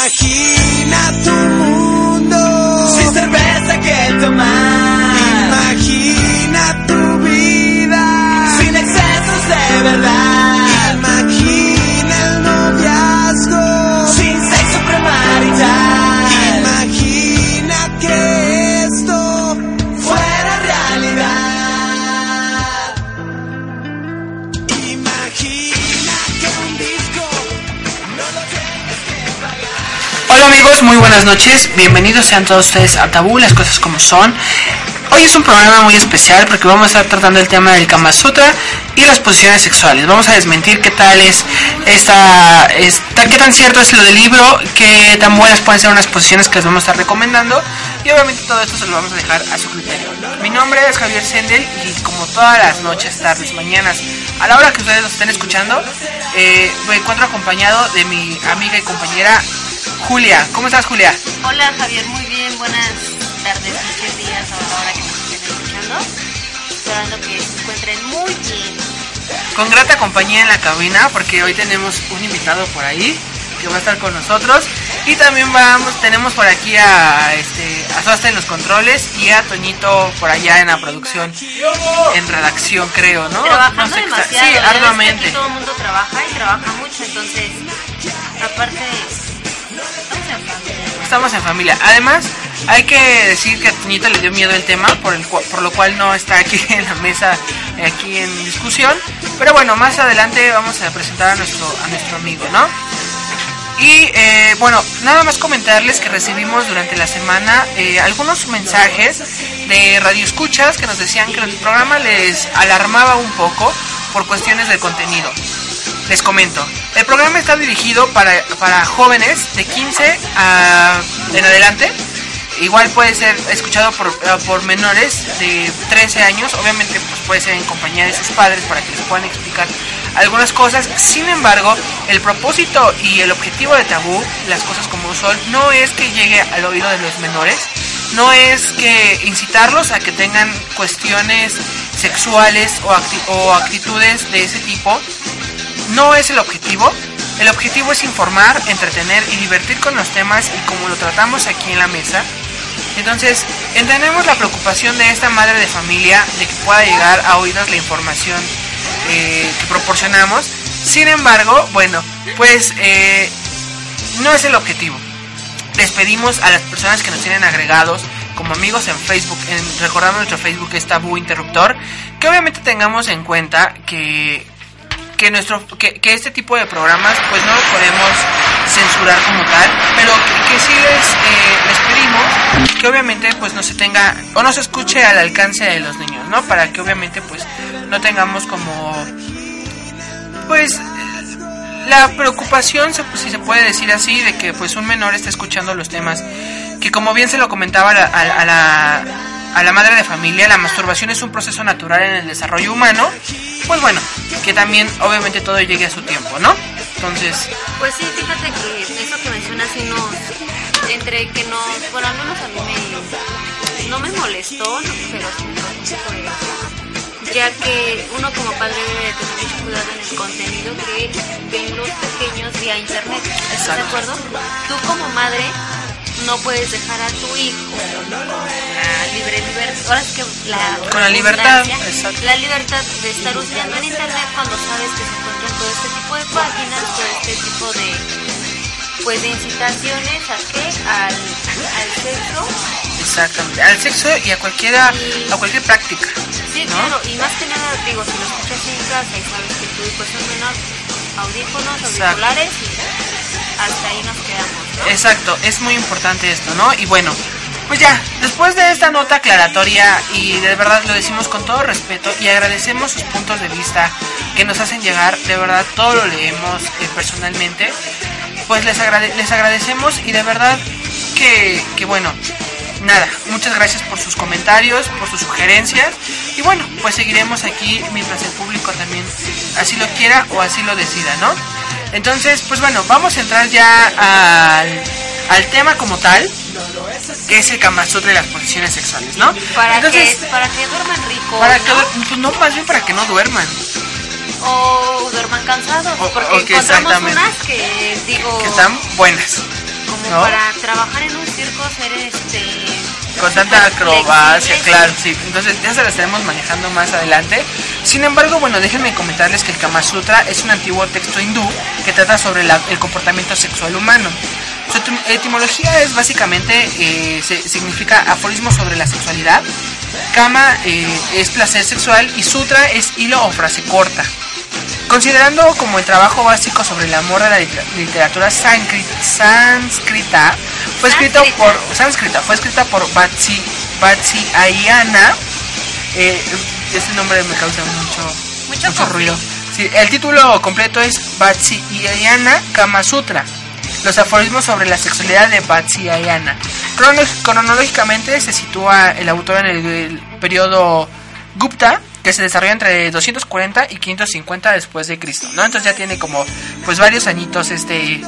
Imagina tu mundo muy buenas noches. Bienvenidos sean todos ustedes a Tabú, las cosas como son. Hoy es un programa muy especial porque vamos a estar tratando el tema del Kama Sutra y las posiciones sexuales. Vamos a desmentir qué tal es esta, esta qué tan cierto es lo del libro, qué tan buenas pueden ser unas posiciones que les vamos a estar recomendando y obviamente todo esto se lo vamos a dejar a su criterio. Mi nombre es Javier Sendel y como todas las noches, tardes, mañanas, a la hora que ustedes los estén escuchando, eh, me encuentro acompañado de mi amiga y compañera Julia. ¿Cómo estás Julia? Hola Javier, muy bien, buenas tardes, noches, días a la hora que nos estén escuchando. Esperando que se encuentren muy bien. Con grata compañía en la cabina porque hoy tenemos un invitado por ahí que va a estar con nosotros y también vamos tenemos por aquí a este a Sosta en los controles y a Toñito por allá en la producción en redacción creo no Trabajando No sé demasiado. sí arduamente aquí todo el mundo trabaja y trabaja mucho, entonces, aparte. Estamos en familia. Además hay que decir que a Toñito le dio miedo el tema por el por lo cual no está aquí en la mesa eh, aquí en discusión. Pero bueno más adelante vamos a presentar a nuestro a nuestro amigo no Y eh, bueno, nada más comentarles que recibimos durante la semana eh, algunos mensajes de radioescuchas que nos decían que el programa les alarmaba un poco por cuestiones del contenido. Les comento, el programa está dirigido para, para jóvenes de 15 a, en adelante. Igual puede ser escuchado por, eh, por menores de 13 años, obviamente pues puede ser en compañía de sus padres para que les puedan explicar algunas cosas. Sin embargo, el propósito y el objetivo de Tabú, las cosas como son, no es que llegue al oído de los menores, no es que incitarlos a que tengan cuestiones sexuales o, o actitudes de ese tipo. No es el objetivo. El objetivo es informar, entretener y divertir con los temas y como lo tratamos aquí en la mesa. Entonces, entendemos la preocupación de esta madre de familia de que pueda llegar a oídos la información eh, que proporcionamos. Sin embargo, bueno, pues eh, no es el objetivo. Les pedimos a las personas que nos tienen agregados como amigos en Facebook, en, recordando nuestro Facebook es Tabú Interruptor, que obviamente tengamos en cuenta que que nuestro que, este tipo de programas pues no lo podemos censurar como tal pero que, sí les eh, les pedimos que obviamente pues no se tenga o no se escuche al alcance de los niños no para que obviamente pues no tengamos como pues la preocupación si se puede decir así de que pues un menor esté escuchando los temas que como bien se lo comentaba a la a la madre de familia, la masturbación es un proceso natural en el desarrollo humano, pues bueno, que también obviamente todo llegue a su tiempo, ¿no? Entonces, Pues sí, fíjate que eso que mencionas sí nos, entre que nos, bueno, al menos a mí me, no me molestó, no, pero sí me ya que uno como padre debe de tener mucho cuidado en el contenido que ven los pequeños vía internet, ¿estás de acuerdo? Tú como madre no puedes dejar a tu hijo con la libre libertad, ahora es que la Con la libertad, exacto. la libertad de estar usando en internet cuando sabes que se encuentran todo este tipo de páginas, todo este tipo de pues de incitaciones a qué, al, al sexo, exactamente, al sexo y a cualquiera a cualquier práctica. sí ¿No? claro, y más que nada digo, si lo escuchas en casa y sabes que tu hijo es un menor, audífonos, auriculares y hasta ahí nos quedamos. Exacto, es muy importante esto, ¿no? Y bueno, pues ya, después de esta nota aclaratoria y de verdad lo decimos con todo respeto y agradecemos sus puntos de vista que nos hacen llegar, de verdad todo lo leemos eh, personalmente, pues les, les agradecemos y de verdad que, que bueno, nada, muchas gracias por sus comentarios, por sus sugerencias y bueno, pues seguiremos aquí mientras el público también así lo quiera o así lo decida, ¿no? Entonces, pues bueno, vamos a entrar ya al, al tema como tal, que es el Kama Sutra y las posiciones sexuales, ¿no? Para, Entonces, que, para que duerman rico, para ¿no? que, pues no, más bien para que no duerman, o duerman cansados, O- porque ok, encontramos unas que digo, que están buenas. como ¿no? para trabajar en un circo, ser este. Con tanta acrobacia, claro, sí. Entonces ya se la estaremos manejando más adelante. Sin embargo, bueno, déjenme comentarles que el Kama Sutra es un antiguo texto hindú que trata sobre la- el comportamiento sexual humano. Su etim- etimología es básicamente, eh, significa aforismo sobre la sexualidad. Kama eh, es placer sexual y Sutra es hilo o frase corta. Considerando como el trabajo básico sobre el amor de la liter- literatura sánscri- sánscrita, fue escrito por sánscrita, fue escrita por Batsi Ayana. Eh, ese nombre me causa mucho Mucho mucho ruido. Sí, el título completo es Ayana Kama Sutra. Los aforismos sobre la sexualidad de Ayana. Crono- Cronológicamente se sitúa el autor en el, el periodo Gupta, que se desarrolla entre 240 y 550 después de Cristo, ¿no? Entonces ya tiene como pues varios añitos este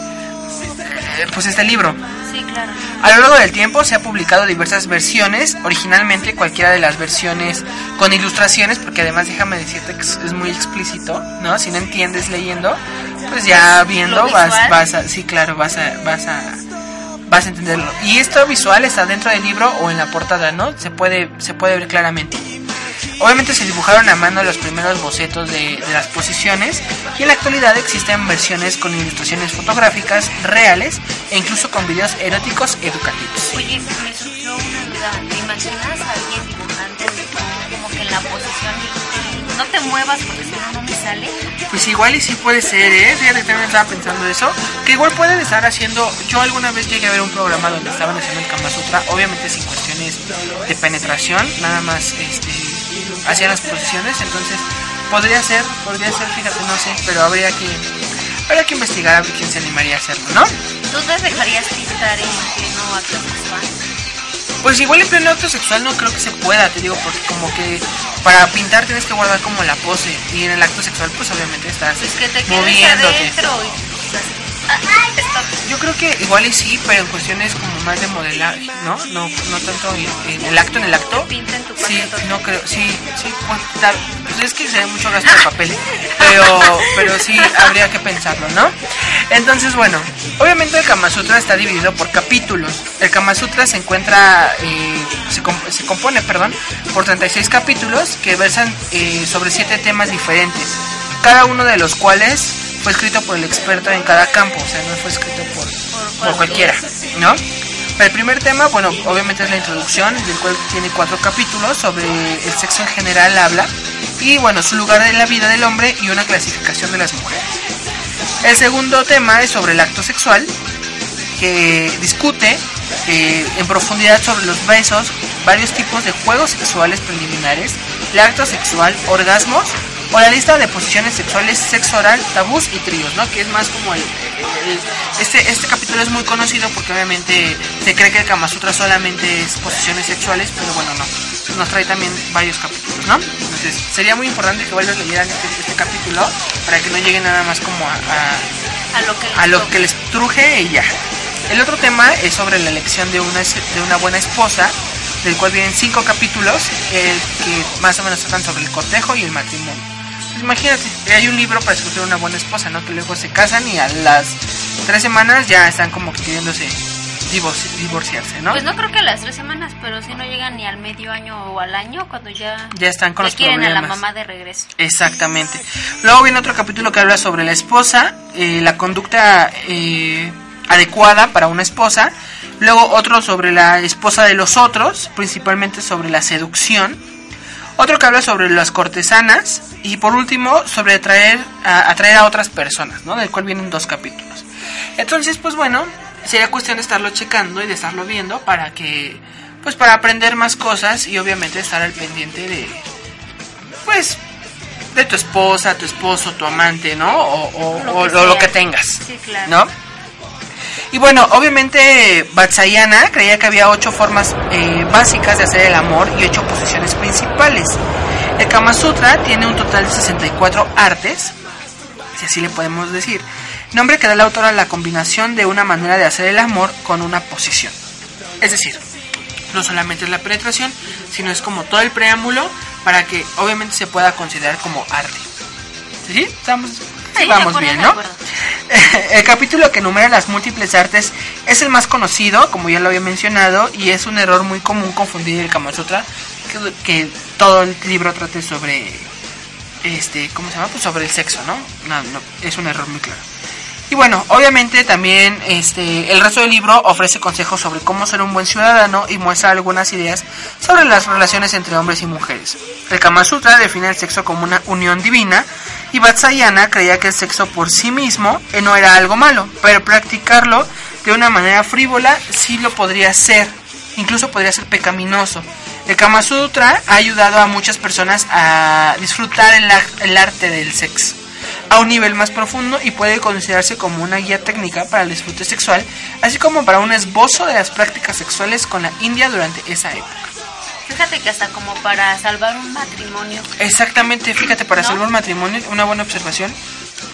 eh, pues este libro. Sí, claro. A lo largo del tiempo se ha publicado diversas versiones, originalmente cualquiera de las versiones con ilustraciones, porque además déjame decirte que es muy explícito, ¿no? Si no entiendes leyendo, pues ya viendo vas, vas a, sí claro, vas a, vas a, vas a entenderlo. Y esto visual está dentro del libro o en la portada, ¿no? Se puede, se puede ver claramente. Obviamente se dibujaron a mano los primeros bocetos de, de las posiciones y en la actualidad existen versiones con ilustraciones fotográficas reales e incluso con videos eróticos educativos. Oye, me surgió una duda. ¿Te imaginas a alguien tú, como que en la posición y no te muevas porque si no, no me sale? Pues igual y sí puede ser, ¿eh? Fíjate también estaba pensando eso. Que igual pueden estar haciendo. Yo alguna vez llegué a ver un programa donde estaban haciendo el Kama Sutra, obviamente sin cuestiones de penetración, nada más este, hacían las posiciones. Entonces, podría ser, podría ser, fíjate, no sé, pero habría que. Habría que investigar a ver quién se animaría a hacerlo, ¿no? ¿Tú te dejarías pintar en pleno acto sexual? Pues igual en pleno acto sexual no creo que se pueda, te digo, porque como que para pintar tienes que guardar como la pose y en el acto sexual pues obviamente estás Pues que te quedes moviéndote. Yo creo que igual y sí, pero en cuestiones como más de modelaje, ¿no? No, no tanto en, en el acto, en el acto. Sí, no creo, sí, sí, pues, es que se ve mucho gasto de papel, pero, pero sí habría que pensarlo, ¿no? Entonces, bueno, obviamente el Kama Sutra está dividido por capítulos. El Kama Sutra se encuentra, eh, se, com- se compone, perdón, por 36 capítulos que versan eh, sobre siete temas diferentes, cada uno de los cuales fue escrito por el experto en cada campo, o sea, no fue escrito por, Por cualquiera, ¿no? El primer tema, bueno, obviamente es la introducción, del cual tiene cuatro capítulos sobre el sexo en general habla y bueno, su lugar en la vida del hombre y una clasificación de las mujeres. El segundo tema es sobre el acto sexual, que discute eh, en profundidad sobre los besos, varios tipos de juegos sexuales preliminares, el acto sexual, orgasmos o la lista de posiciones sexuales, sexo oral, tabús y tríos, ¿no? Que es más como el, el- este este capítulo es muy conocido porque obviamente se cree que el Kama Sutra solamente es posiciones sexuales, pero bueno, no. Nos trae también varios capítulos, ¿no? Entonces, sería muy importante que varios leyeran este, este capítulo para que no lleguen nada más como a- a, A lo que les a lo toque. que les truje y ya. El otro tema es sobre la elección de una, de una buena esposa, del cual vienen cinco capítulos el que más o menos tratan sobre el cortejo y el matrimonio. Pues imagínate, hay un libro para escoger una buena esposa, ¿no? Que luego se casan y a las tres semanas ya están como que queriéndose divorci- divorciarse, ¿no? Pues no creo que a las tres semanas, pero si no llegan ni al medio año o al año cuando ya, Ya están con los quieren a la mamá de regreso. Exactamente. Luego viene otro capítulo que habla sobre la esposa, eh, la conducta eh, adecuada para una esposa. Luego otro sobre la esposa de los otros, principalmente sobre la seducción. Otro que habla sobre las cortesanas. Y por último, sobre atraer a, atraer a otras personas, ¿no? Del cual vienen dos capítulos. Entonces, pues bueno, sería cuestión de estarlo checando y de estarlo viendo para que, pues para aprender más cosas y obviamente estar al pendiente de, pues de tu esposa, tu esposo, tu amante, ¿no? O, o- Lo que o lo que tengas, Sí, claro. ¿no? Y bueno, obviamente Vatsayana creía que había ocho formas eh, básicas de hacer el amor y ocho posiciones principales. El Kama Sutra tiene un total de 64 artes, si así le podemos decir, nombre que da el autor a la combinación de una manera de hacer el amor con una posición. Es decir, no solamente es la penetración, sino es como todo el preámbulo para que obviamente se pueda considerar como arte. ¿Sí? ¿Estamos Sí, vamos bien, ¿no? El capítulo que enumera las múltiples artes es el más conocido, como ya lo había mencionado, y es un error muy común confundir el Kama Sutra, que, que todo el libro trate sobre, este, ¿cómo se llama? Pues sobre el sexo, ¿no? No, no, es un error muy claro. Y bueno, obviamente también este, el resto del libro ofrece consejos sobre cómo ser un buen ciudadano y muestra algunas ideas sobre las relaciones entre hombres y mujeres. El Kama Sutra define el sexo como una unión divina y Vatsayana creía que el sexo por sí mismo eh, no era algo malo, pero practicarlo de una manera frívola sí lo podría ser, incluso podría ser pecaminoso. El Kama Sutra ha ayudado a muchas personas a disfrutar el, ar- el arte del sexo a un nivel más profundo y puede considerarse como una guía técnica para el disfrute sexual, así como para un esbozo de las prácticas sexuales con la India durante esa época. Fíjate que hasta como para salvar un matrimonio. Exactamente, fíjate, para ¿No? salvar un matrimonio, una buena observación,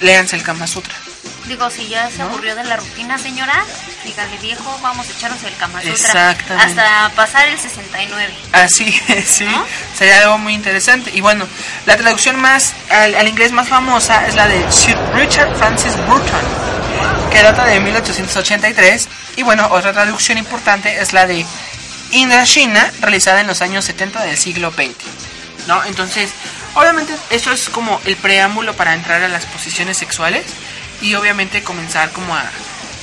léanse el Kama Sutra. Digo, si ya se aburrió de la rutina, señora, dígale viejo, vamos a echarnos el Kama Sutra. Exactamente. Hasta pasar el 69. Así es, sí, ¿No? sería algo muy interesante. Y bueno, la traducción más al, al inglés más famosa es la de Sir Richard Francis Burton, que data de 1883. Y bueno, otra traducción importante es la de Indrashina, realizada en los años 70 del siglo XX. ¿No? Entonces, obviamente, eso es como el preámbulo para entrar a las posiciones sexuales y obviamente comenzar como a,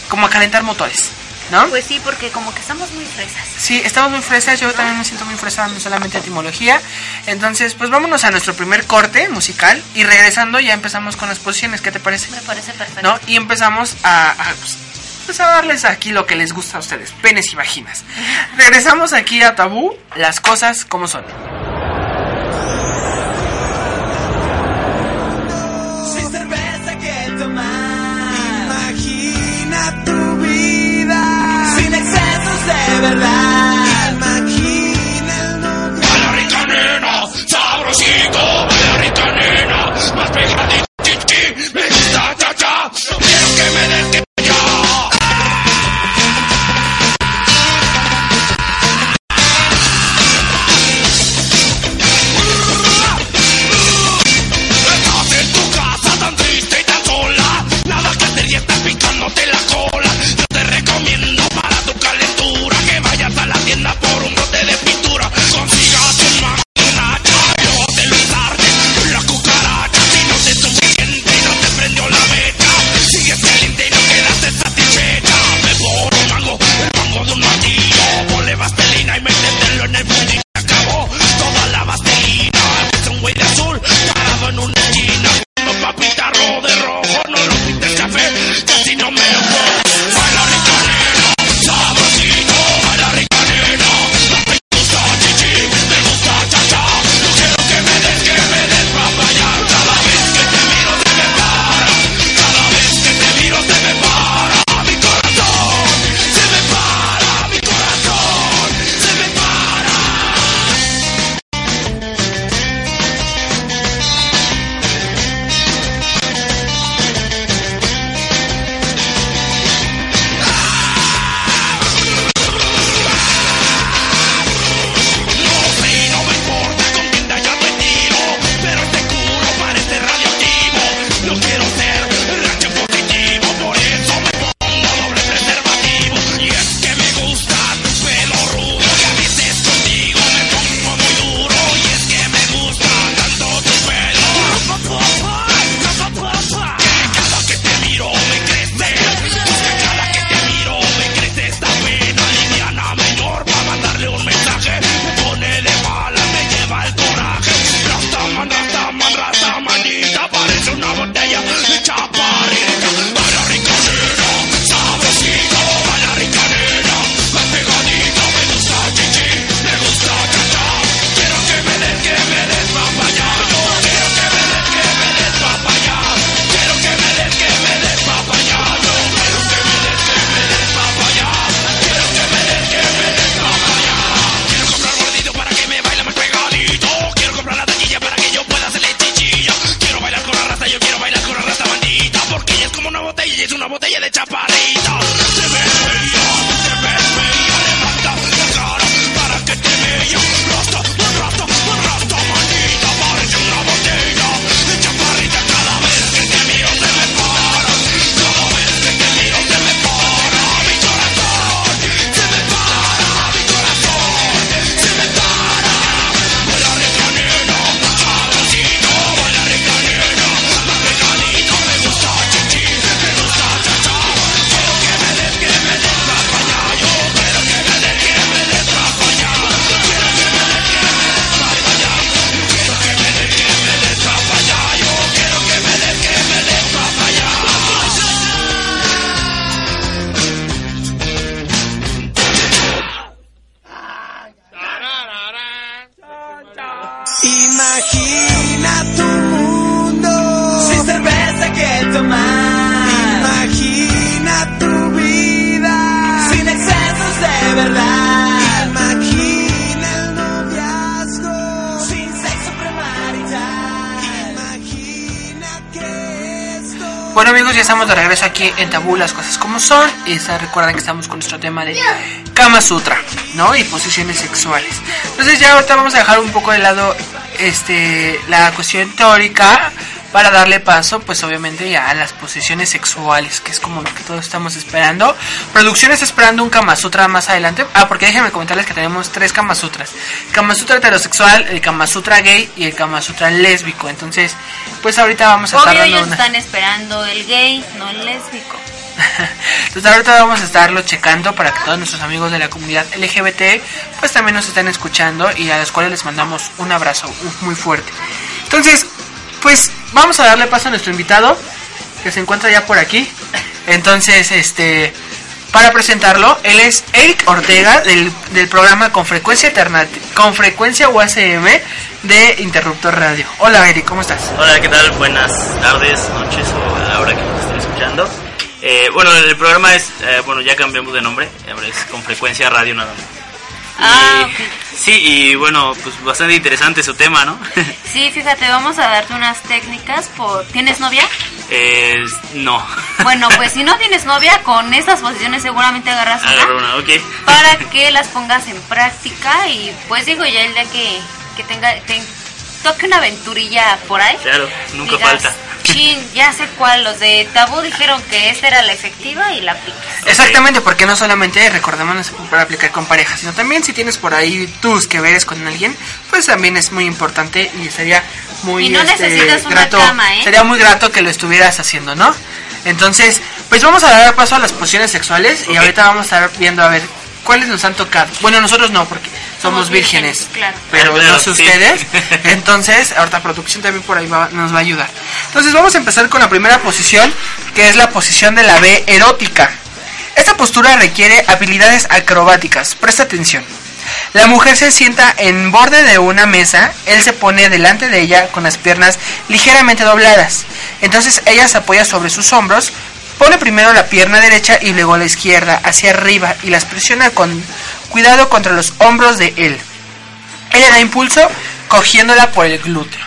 como a calentar motores. ¿No? Pues sí, porque como que estamos muy fresas. Sí, estamos muy fresas, yo también me siento muy fresa, no solamente etimología. Entonces, pues vámonos a nuestro primer corte musical y regresando ya empezamos con las posiciones, ¿qué te parece? Me parece perfecto. ¿No? Y empezamos a, a, pues, pues, a darles aquí lo que les gusta a ustedes, penes y vaginas. Regresamos aquí a Tabú, las cosas como son. Imagina tu mundo sin cerveza que tomar. Imagina tu vida sin excesos de verdad. Imagina el noviazgo sin sexo premarital. Imagina que. Bueno, amigos, ya estamos de regreso aquí en Tabú, las cosas como son. Y está recuerden que estamos con nuestro tema de Kama Sutra, ¿no? Y posiciones sexuales. Entonces, ya ahorita vamos a dejar un poco de lado este la cuestión teórica para darle paso, pues obviamente ya a las posiciones sexuales, que es como lo que todos estamos esperando. Producción está esperando un Kama Sutra más adelante. Ah, porque déjenme comentarles que tenemos tres Kama Sutras. Kama Sutra heterosexual, el Kama Sutra gay y el Kama Sutra lésbico. Entonces, pues ahorita vamos a estar Obvio, ellos una... están esperando el gay, no el lésbico. Entonces ahorita vamos a estarlo checando para que todos nuestros amigos de la comunidad LGBT pues también nos estén escuchando y a los cuales les mandamos un abrazo muy fuerte. Entonces, pues vamos a darle paso a nuestro invitado que se encuentra ya por aquí. Entonces, este para presentarlo, él es Eric Ortega del, del programa Con Frecuencia Con Frecuencia UACM de Interruptor Radio. Hola Eric, ¿cómo estás? Hola, ¿qué tal? Buenas tardes, noches o a la hora que nos estén escuchando. Eh, bueno, el programa es, eh, bueno, ya cambiamos de nombre, ahora es con frecuencia radio nada más. Ah, Y-. Sí, y bueno, pues bastante interesante su tema, ¿no? Sí, fíjate, vamos a darte unas técnicas por... ¿Tienes novia? Eh, no. Bueno, pues si no tienes novia, con estas posiciones seguramente agarras una. Agarro una, ok. para que las pongas en práctica y pues digo ya el día que, que tenga te toque una aventurilla por ahí Claro, nunca digas, falta. Chin ya sé cuál los de tabú dijeron que esta era la efectiva y la aplicas Exactamente, porque no solamente recordemos no se puede aplicar con pareja, sino también si tienes por ahí tus que veres con alguien, pues también es muy importante y sería muy Y no este, necesitas una grato, cama, ¿eh? sería muy grato que lo estuvieras haciendo, ¿no? Entonces, pues vamos a dar paso a las posiciones sexuales y ahorita vamos a estar viendo a ver cuáles nos han tocado. Bueno, nosotros no, porque somos, vírgenes, vírgenes, claro. pero Ah, claro, no sé sí. ustedes. Entonces, ahorita producción también por ahí va- nos va a ayudar. Entonces, vamos a empezar con la primera posición, que es la posición de la B erótica. Esta postura requiere habilidades acrobáticas. Presta atención. La mujer se sienta en borde de una mesa, él se pone delante de ella con las piernas ligeramente dobladas. Entonces ella se apoya sobre sus hombros, pone primero la pierna derecha y luego la izquierda hacia arriba y las presiona con cuidado contra los hombros de él. Él le da impulso cogiéndola por el glúteo.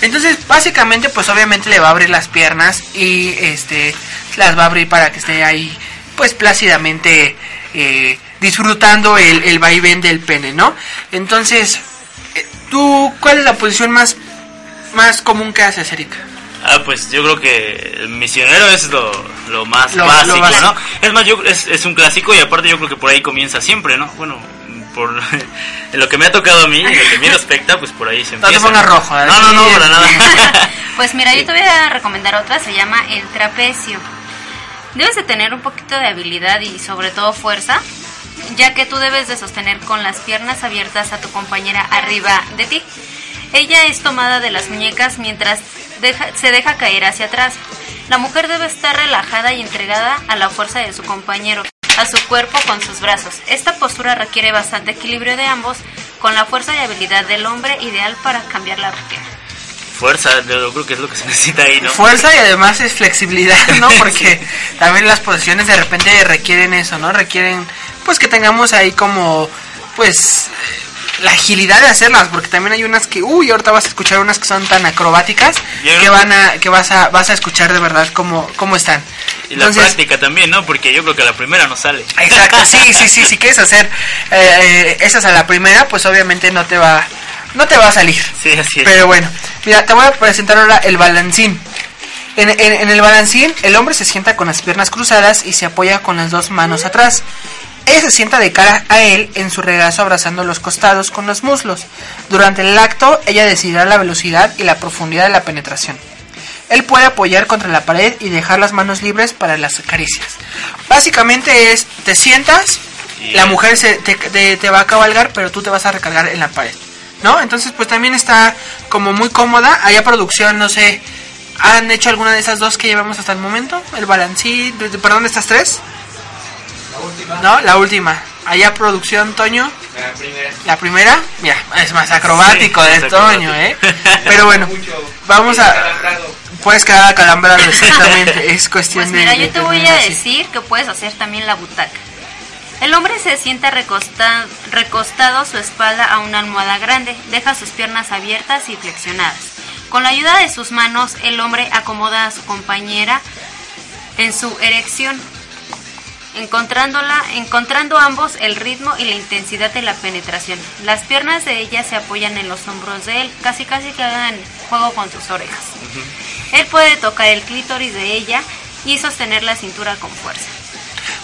Entonces, básicamente, pues obviamente le va a abrir las piernas y este las va a abrir para que esté ahí, pues plácidamente eh, disfrutando el, el vaivén del pene, ¿no? Entonces, eh, ¿tú cuál es la posición más, más común que haces, Erika? Ah, pues yo creo que el misionero es lo, lo más Lo- lo básico. ¿no? Es más, yo, es, es un clásico y aparte yo creo que por ahí comienza siempre, ¿no? Bueno, por lo que me ha tocado a mí, lo que a mí respecta, pues por ahí se No te empieza. pongas rojo, ¿eh? No, no, no, para nada. pues mira yo te voy a recomendar otra se llama el trapecio debes de tener un poquito de habilidad y sobre todo fuerza ya que tú debes de sostener con las piernas abiertas a tu compañera arriba de ti ella es tomada de las muñecas mientras deja- se deja caer hacia atrás. La mujer debe estar relajada y entregada a la fuerza de su compañero, a su cuerpo con sus brazos. Esta postura requiere bastante equilibrio de ambos, con la fuerza y habilidad del hombre ideal para cambiar la rutina. Fuerza, yo creo que es lo que se necesita ahí, ¿no? Fuerza y además es flexibilidad, ¿no? Porque también las posiciones de repente requieren eso, ¿no? Requieren, pues que tengamos ahí como, pues, la agilidad de hacerlas, porque también hay unas que, uy, ahorita vas a escuchar unas que son tan acrobáticas que van a, que vas a, vas a escuchar de verdad cómo, cómo están. Y la práctica también, ¿no? Porque yo creo que la primera no sale. Exacto, sí, sí, sí, si quieres hacer eh, eh, esas a la primera, pues obviamente no te va, no te va a salir. Sí, así es. Pero bueno, mira, te voy a presentar ahora el balancín. En, en- en el balancín, el hombre se sienta con las piernas cruzadas y se apoya con las dos manos atrás. Ella se sienta de cara a él en su regazo abrazando los costados con los muslos. Durante el acto, ella decidirá la velocidad y la profundidad de la penetración. Él puede apoyar contra la pared y dejar las manos libres para las caricias. Básicamente es, te sientas, Y- la mujer se, te, te- te va a cabalgar, pero tú te vas a recargar en la pared. ¿No? Entonces pues también está como muy cómoda. Allá producción, no sé, ¿han hecho alguna de esas dos que llevamos hasta el momento? El balancín, perdón, estas tres. No, la última. Allá producción, Toño. La primera. La primera, mira, es más acrobático Sí, de más Toño, ¿eh? Pero bueno, vamos a... Puedes quedar acalambrado, exactamente. Es cuestión Pues de... mira, yo te voy a así. decir que puedes hacer también la butaca. El hombre se sienta recosta- recostado su espalda a una almohada grande, deja sus piernas abiertas y flexionadas. Con la ayuda de sus manos, el hombre acomoda a su compañera en su erección, encontrándola, encontrando ambos el ritmo y la intensidad de la penetración. Las piernas de ella se apoyan en los hombros de él, casi casi que hagan juego con sus orejas. Él puede tocar el clítoris de ella y sostener la cintura con fuerza.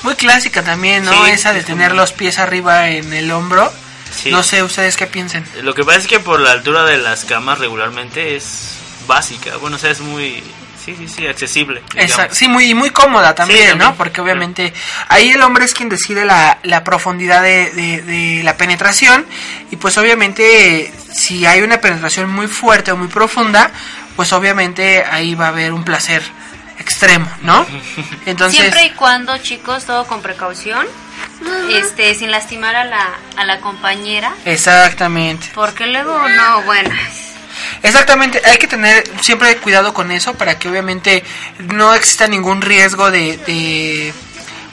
Muy clásica también, ¿no? Sí, Esa de es tener como- los pies arriba en el hombro. Sí. No sé ustedes qué piensen. Lo que pasa es que por la altura de las camas regularmente es básica. Bueno, o sea, es muy. Sí, sí, sí, accesible. Exacto. Sí, muy, y muy cómoda también, también. ¿no? Porque obviamente ahí el hombre es quien decide la, la profundidad de, de- de la penetración y pues obviamente si hay una penetración muy fuerte o muy profunda, pues obviamente ahí va a haber un placer extremo, ¿no? Entonces, Siempre y cuando, chicos, todo con precaución, este, sin lastimar a la, a la compañera, exactamente. porque luego no, bueno, Exactamente, hay que tener siempre cuidado con eso para que obviamente no exista ningún riesgo de, de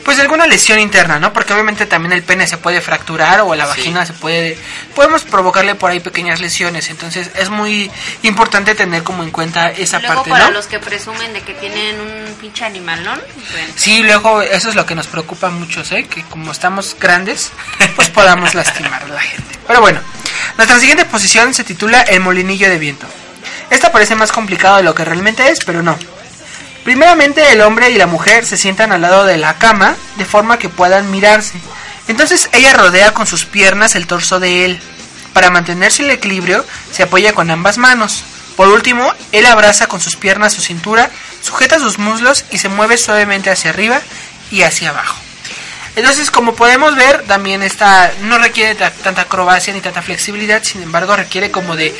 pues de alguna lesión interna, ¿no? Porque obviamente también el pene se puede fracturar o la Sí. vagina se puede podemos provocarle por ahí pequeñas lesiones, entonces es muy importante tener como en cuenta esa luego parte, para ¿no? los que presumen de que tienen un pinche animalón, bueno, Sí, luego eso es lo que nos preocupa a muchos, ¿eh? Que como estamos grandes, pues podamos lastimar a la gente. Pero bueno, nuestra siguiente posición se titula El molinillo de viento. Esta parece más complicado de lo que realmente es, pero no. Primeramente el hombre y la mujer se sientan al lado de la cama de forma que puedan mirarse. Entonces ella rodea con sus piernas el torso de él. Para mantenerse el equilibrio se apoya con ambas manos. Por último, él abraza con sus piernas su cintura, sujeta sus muslos y se mueve suavemente hacia arriba y hacia abajo. Entonces, como podemos ver, también esta no requiere ta- tanta acrobacia ni tanta flexibilidad, sin embargo, requiere como de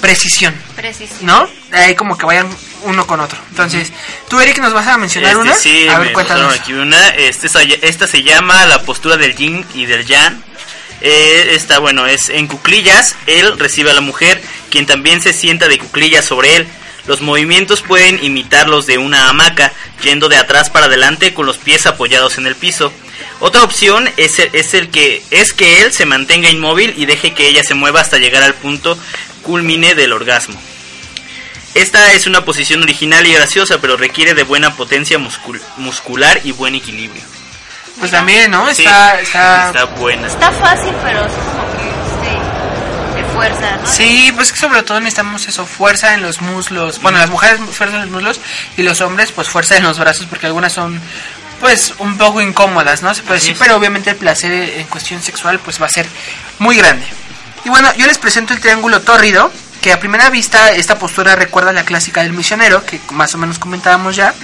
precisión, precisión. ¿no? Ahí como que vayan uno con otro. Entonces, tú, Eric, nos vas a mencionar Este, una. Sí, a me ver, cuéntanos. aquí una. Este, esta se llama la postura del yin y del yang. Eh, esta, bueno, es en cuclillas. Él recibe a la mujer, quien también se sienta de cuclillas sobre él. Los movimientos pueden imitar los de una hamaca, yendo de atrás para adelante con los pies apoyados en el piso. Otra opción es el, es el que es que él se mantenga inmóvil y deje que ella se mueva hasta llegar al punto culmine del orgasmo. Esta es una posición original y graciosa, pero requiere de buena potencia muscul- muscular y buen equilibrio. Pues también, ¿no? Sí, Está, está... está buena. Está fácil, pero es como que este, de fuerza, ¿no? Sí, pues que sobre todo necesitamos eso, fuerza en los muslos. Bueno, las mujeres fuerza en los muslos y los hombres pues fuerza en los brazos porque algunas son pues un poco incómodas, ¿no? Se puede decir, pero obviamente el placer en cuestión sexual pues va a ser muy grande. Y bueno, yo les presento el triángulo tórrido, que a primera vista esta postura recuerda a la clásica del misionero, que más o menos comentábamos ya,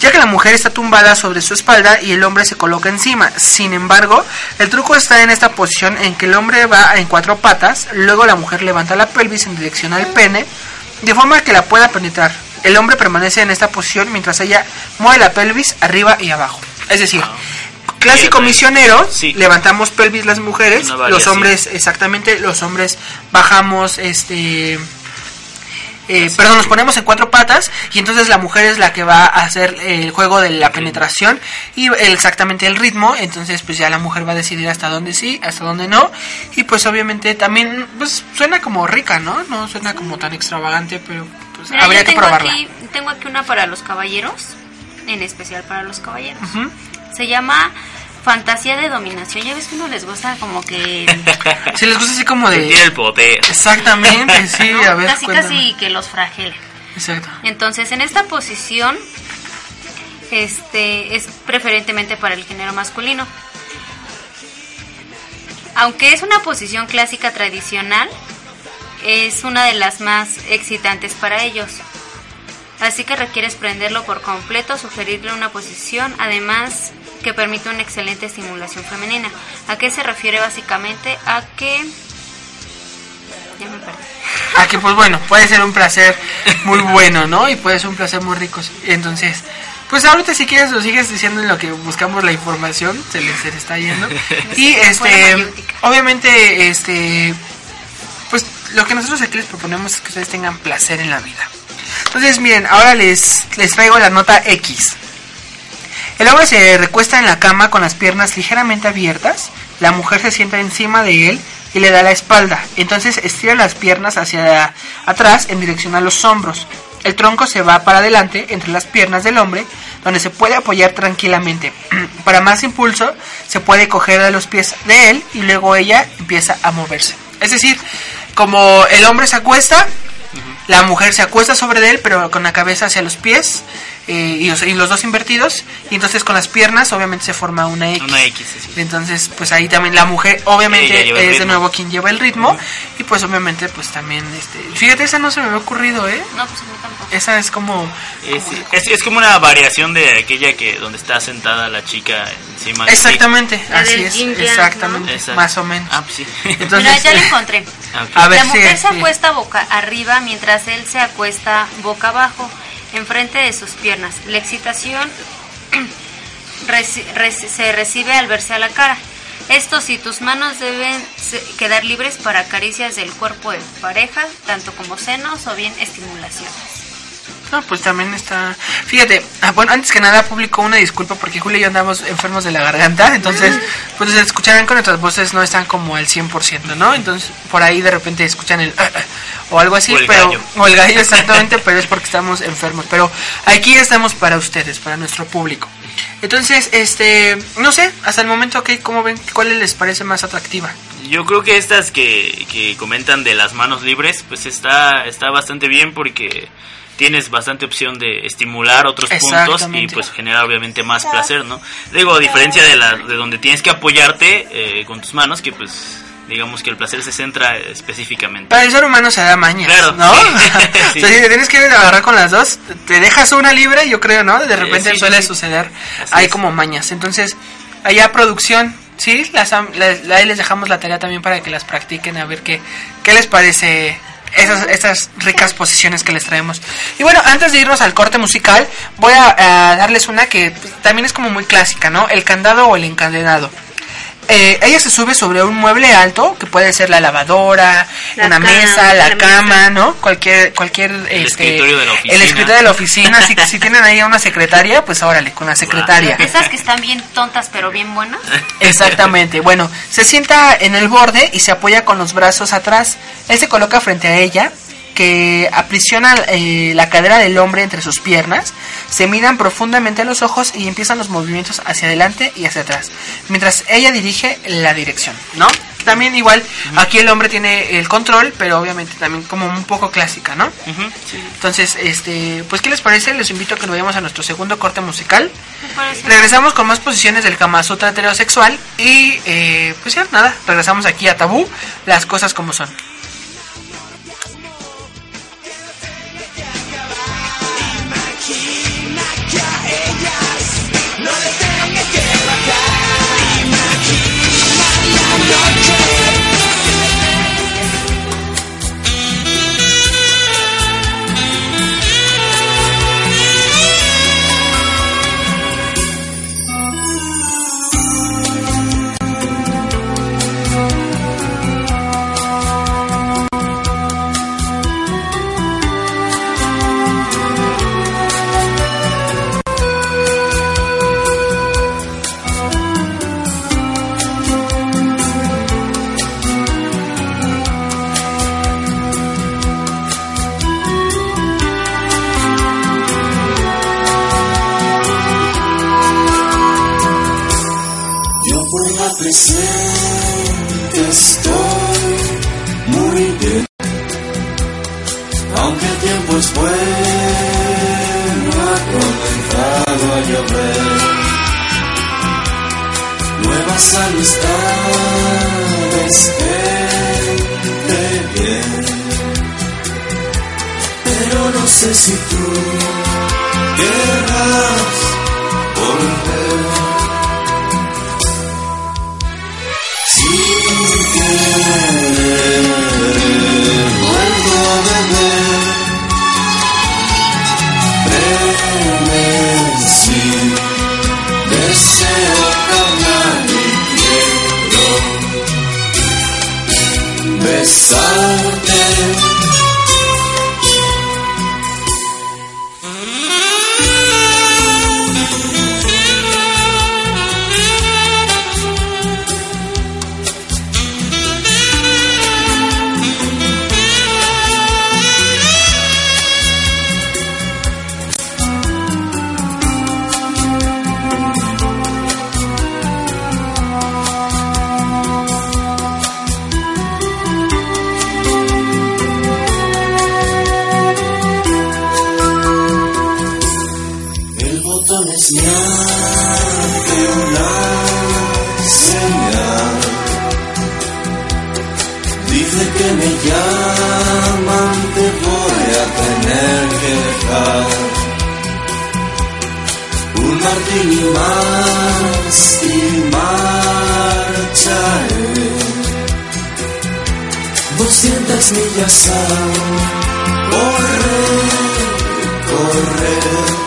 ya que la mujer está tumbada sobre su espalda y el hombre se coloca encima. Sin embargo, el truco está en esta posición en que el hombre va en cuatro patas, luego la mujer levanta la pelvis en dirección al pene, de forma que la pueda penetrar. El hombre permanece en esta posición mientras ella mueve la pelvis arriba y abajo. Es decir, clásico Bien, misionero, sí. levantamos pelvis las mujeres, los hombres, exactamente, los hombres bajamos este eh, perdón, nos ponemos en cuatro patas y entonces la mujer es la que va a hacer el juego de la penetración y exactamente el ritmo, entonces pues ya la mujer va a decidir hasta dónde sí, hasta dónde no y pues obviamente también pues suena como rica, ¿no? No suena como tan extravagante, pero pues Mira, habría yo que tengo probarla. Aquí, tengo aquí una para los caballeros, en especial para los caballeros. Se llama Fantasía de Dominación. Ya ves que uno les gusta como que... Si les gusta así como Que tiene de el poder. exactamente, sí, ¿no? a ver, casi que los fragelen. Exacto. Entonces, en esta posición este es preferentemente para el género masculino. Aunque es una posición clásica tradicional, es una de las más excitantes para ellos. Así que requieres prenderlo por completo, sugerirle una posición, además que permite una excelente estimulación femenina. ¿A qué se refiere básicamente? A que... Ya me perdí. Aquí pues bueno, puede ser un placer muy bueno, ¿no? Y puede ser un placer muy rico. Entonces, pues ahorita si quieres lo sigues diciendo en lo que buscamos la información, se les, se les está yendo. Y Fuera este, obviamente, este, pues lo que nosotros aquí les proponemos es que ustedes tengan placer en la vida. Entonces, miren, ahora les, les traigo la nota X. El hombre se recuesta en la cama con las piernas ligeramente abiertas, la mujer se sienta encima de él y le da la espalda. Entonces estira las piernas hacia atrás en dirección a los hombros. El tronco se va para adelante entre las piernas del hombre, donde se puede apoyar tranquilamente. Para más impulso, se puede coger de los pies de él y luego ella empieza a moverse. Es decir, como el hombre se acuesta, la mujer se acuesta sobre él, pero con la cabeza hacia los pies eh, y, o sea, y los dos invertidos. Y entonces con las piernas, obviamente, se forma una X. Una X, sí. Entonces, pues ahí también la mujer, obviamente, es de nuevo quien lleva el ritmo. Y pues, obviamente, pues también, este. Fíjate, esa no se me había ocurrido, ¿eh? No, pues a mí tampoco. Esa es como. Es, es, es como una variación de aquella que donde está sentada la chica encima. Exactamente, La así es. Exactamente, más o menos. Ah, pues sí. Entonces, Mira, ya lo eh, encontré. Ah. A ver, la mujer se acuesta boca arriba mientras él se acuesta boca abajo, enfrente de sus piernas. La excitación se recibe al verse a la cara. Esto si tus manos deben quedar libres para caricias del cuerpo de pareja, tanto como senos o bien estimulación. No, pues también está. Fíjate, ah, bueno, antes que nada, público, una disculpa porque Julio y yo andamos enfermos de la garganta. Entonces, pues se escucharán con nuestras voces no están como al 100%, ¿no? Entonces, por ahí de repente escuchan el. o algo así, O el pero. gallo. O el gallo, exactamente, pero es porque estamos enfermos. Pero aquí estamos para ustedes, para nuestro público. Entonces, este. No sé, hasta el momento, ¿qué, ¿cómo ven? ¿Cuál les parece más atractiva? Yo creo que estas que, que comentan de las manos libres, pues está, está bastante bien porque tienes bastante opción de estimular otros puntos y pues genera obviamente más placer, ¿no? Digo, a diferencia de, la, de donde tienes que apoyarte eh, con tus manos, que pues digamos que el placer se centra específicamente. Para el ser humano se da mañas, Claro, ¿no? sí. o sea, si te tienes que agarrar con las dos, te dejas una libre, yo creo, ¿no? De repente sí, suele sí. suceder. Así Hay es. como mañas. Entonces, allá producción, ¿sí? Las, les, ahí les dejamos la tarea también para que las practiquen, a ver qué, qué les parece esas, esas ricas posiciones que les traemos. Y bueno, antes de irnos al corte musical, voy a, a darles una que también es como muy clásica, ¿no? El candado o el encadenado. Eh, ella se sube sobre un mueble alto, que puede ser la lavadora, La una cama, mesa, la, la cama, mesa. ¿no? Cualquier, cualquier, El este, escritorio de la oficina. El escritorio de la oficina, si, si tienen ahí a una secretaria, pues órale, con la secretaria. Esas que están bien tontas pero bien buenas. Exactamente. Bueno, se sienta en el borde y se apoya con los brazos atrás. Él se coloca frente a ella, que aprisiona eh, la cadera del hombre entre sus piernas. Se miran profundamente a los ojos y empiezan los movimientos hacia adelante y hacia atrás, mientras ella dirige la dirección, ¿no? También igual, aquí el hombre tiene el control, pero obviamente también como un poco clásica, ¿no? Sí. Entonces, este, pues, ¿qué les parece? Les invito a que nos vayamos a nuestro segundo corte musical. Regresamos con más posiciones del Kama Sutra heterosexual y eh, pues ya nada, regresamos aquí a Tabú, las cosas como son. Gracias. Una señal dice que me llaman, te voy a tener que dejar. Un martini más y marcharé. 200 millas a correr, correr.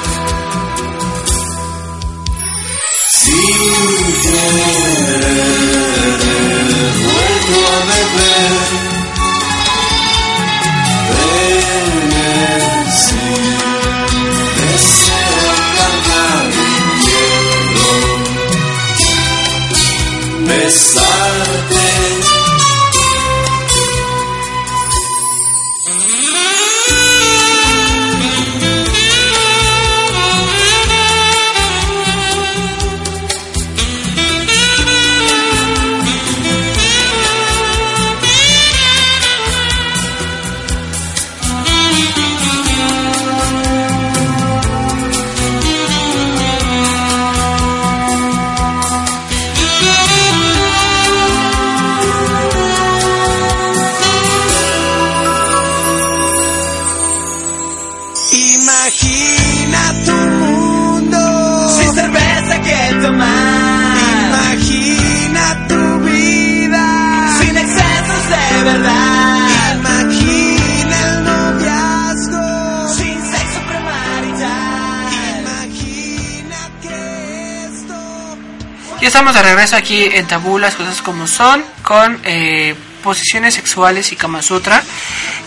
Estamos de regreso aquí en Tabú, las cosas como son, con eh, posiciones sexuales y Kama Sutra.